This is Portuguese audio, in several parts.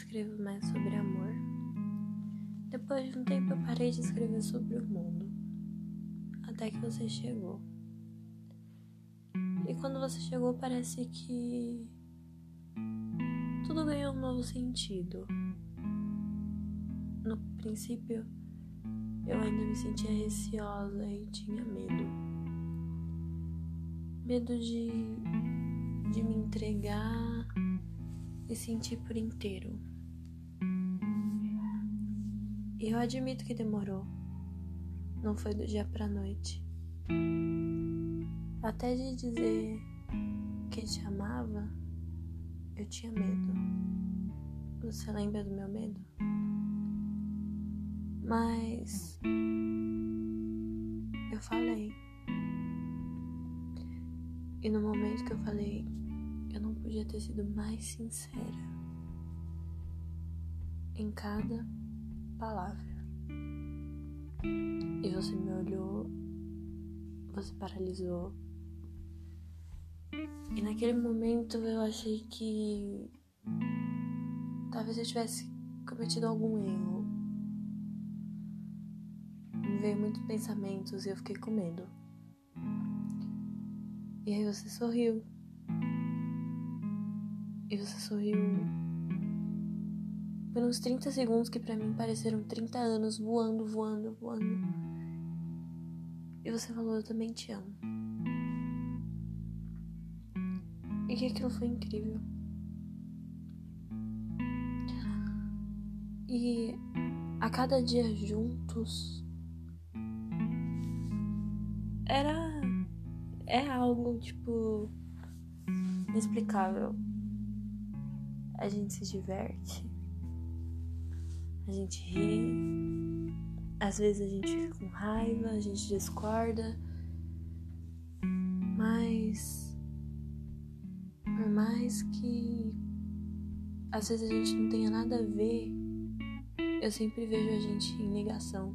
escrevo mais sobre amor. Depois de um tempo eu parei de escrever sobre o mundo. Até que você chegou. E quando você chegou, parece que tudo ganhou um novo sentido. No princípio, eu ainda me sentia receosa e tinha medo. Medo de, de me entregar e sentir por inteiro. Eu admito que demorou. Não foi do dia pra noite. Até de dizer que te amava, eu tinha medo. Você lembra do meu medo? Mas eu falei. E no momento que eu falei, eu não podia ter sido mais sincera em cada palavra. E você me olhou, você paralisou. E naquele momento eu achei que talvez eu tivesse cometido algum erro. Me veio muitos pensamentos e eu fiquei com medo. E aí você sorriu. E você sorriu por uns 30 segundos que para mim pareceram 30 anos voando, voando, voando. E você falou: Eu também te amo. E que aquilo foi incrível. E a cada dia juntos era. É algo tipo. inexplicável a gente se diverte, a gente ri, às vezes a gente fica com raiva, a gente discorda, mas por mais que às vezes a gente não tenha nada a ver, eu sempre vejo a gente em negação.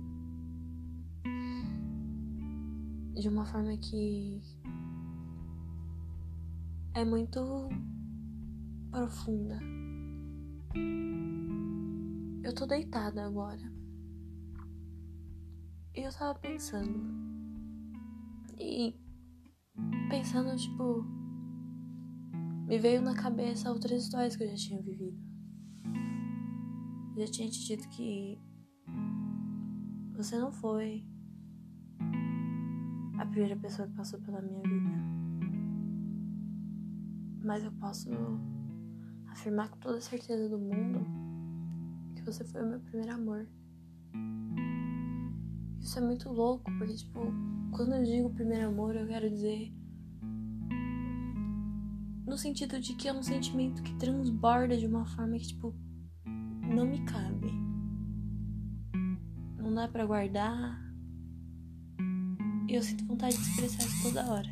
De uma forma que é muito profunda. Eu tô deitada agora. E eu tava pensando. E pensando, tipo. Me veio na cabeça outras histórias que eu já tinha vivido. Eu já tinha te dito que. Você não foi a primeira pessoa que passou pela minha vida. Mas eu posso afirmar com toda certeza do mundo você foi o meu primeiro amor. Isso é muito louco, porque, tipo, quando eu digo primeiro amor, eu quero dizer. No sentido de que é um sentimento que transborda de uma forma que, tipo, não me cabe. Não dá para guardar. E eu sinto vontade de expressar isso toda hora.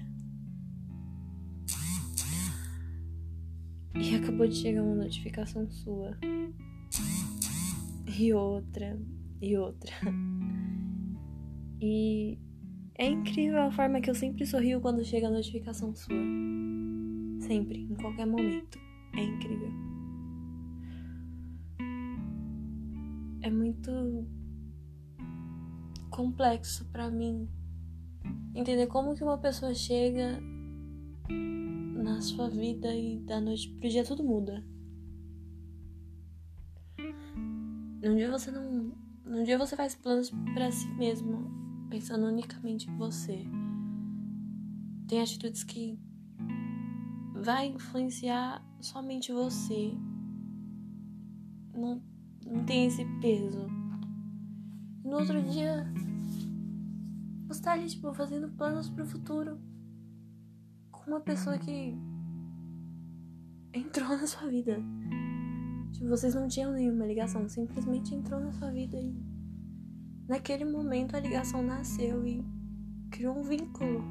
E acabou de chegar uma notificação sua. E outra. E outra. E é incrível a forma que eu sempre sorrio quando chega a notificação sua. Sempre, em qualquer momento. É incrível. É muito complexo para mim entender como que uma pessoa chega na sua vida e da noite pro dia tudo muda. Num dia você não. Num dia você faz planos para si mesmo, pensando unicamente em você. Tem atitudes que vai influenciar somente você. Não, não tem esse peso. No outro dia, você tá ali, tipo, fazendo planos pro futuro com uma pessoa que entrou na sua vida. Vocês não tinham nenhuma ligação, simplesmente entrou na sua vida e naquele momento a ligação nasceu e criou um vínculo.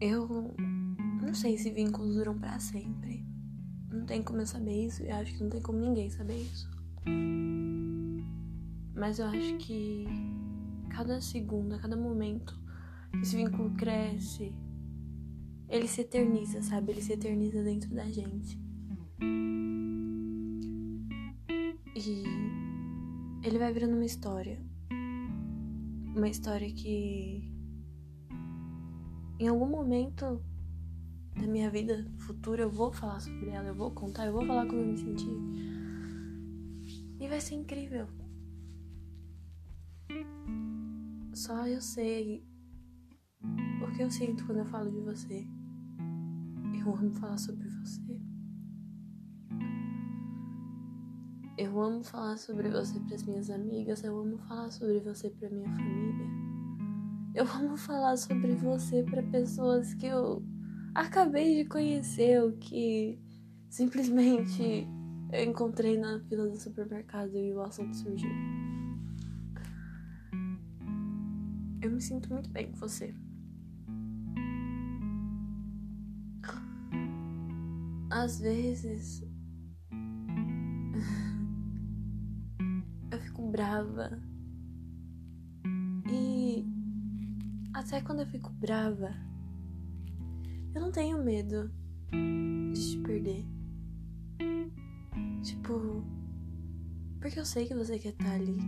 Eu não sei se vínculos duram para sempre. Não tem como eu saber isso e acho que não tem como ninguém saber isso. Mas eu acho que cada segundo, a cada momento, esse vínculo cresce ele se eterniza, sabe? Ele se eterniza dentro da gente. E ele vai virando uma história. Uma história que em algum momento da minha vida futura eu vou falar sobre ela, eu vou contar, eu vou falar como eu me senti. E vai ser incrível. Só eu sei o que eu sinto quando eu falo de você. Eu amo falar sobre você. Eu amo falar sobre você para as minhas amigas, eu amo falar sobre você para minha família. Eu amo falar sobre você para pessoas que eu acabei de conhecer, o que simplesmente eu encontrei na fila do supermercado e o assunto surgiu. Eu me sinto muito bem com você. Às vezes eu fico brava. E até quando eu fico brava, eu não tenho medo de te perder. Tipo, porque eu sei que você quer estar ali.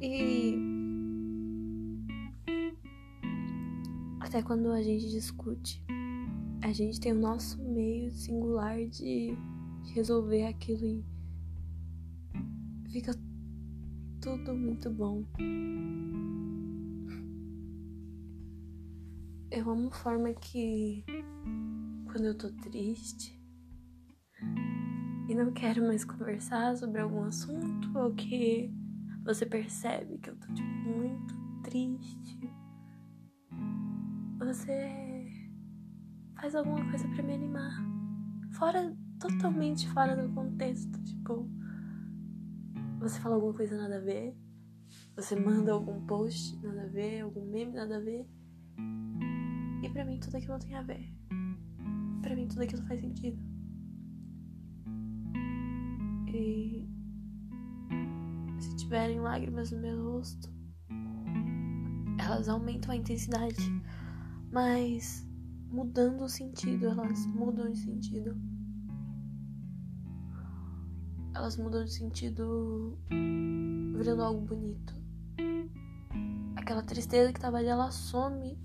E até quando a gente discute, a gente tem o nosso meio singular de resolver aquilo e fica tudo muito bom. Eu amo a forma que quando eu tô triste e não quero mais conversar sobre algum assunto ou que você percebe que eu tô tipo, muito triste, você faz alguma coisa para me animar. Fora, totalmente fora do contexto. Tipo, você fala alguma coisa nada a ver, você manda algum post nada a ver, algum meme nada a ver. E pra mim tudo aquilo tem a ver. Pra mim tudo aquilo faz sentido. E se tiverem lágrimas no meu rosto, elas aumentam a intensidade, mas mudando o sentido, elas mudam de sentido. Elas mudam de sentido virando algo bonito. Aquela tristeza que tava ali, ela some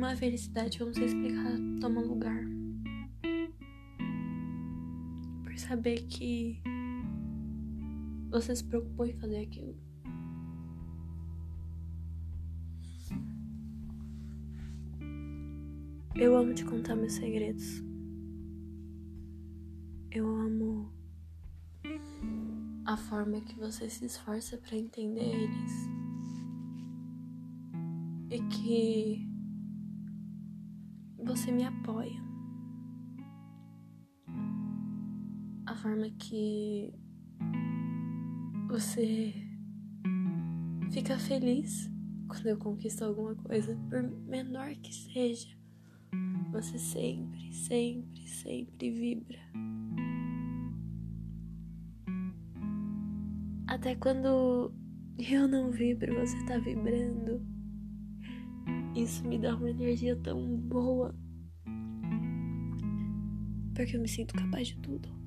uma felicidade eu não sei explicar toma lugar. Por saber que você se preocupou em fazer aquilo. Eu amo te contar meus segredos. Eu amo a forma que você se esforça para entender eles. E que você me apoia. A forma que você fica feliz quando eu conquisto alguma coisa, por menor que seja. Você sempre, sempre, sempre vibra. Até quando eu não vibro, você tá vibrando. Isso me dá uma energia tão boa. Porque eu me sinto capaz de tudo.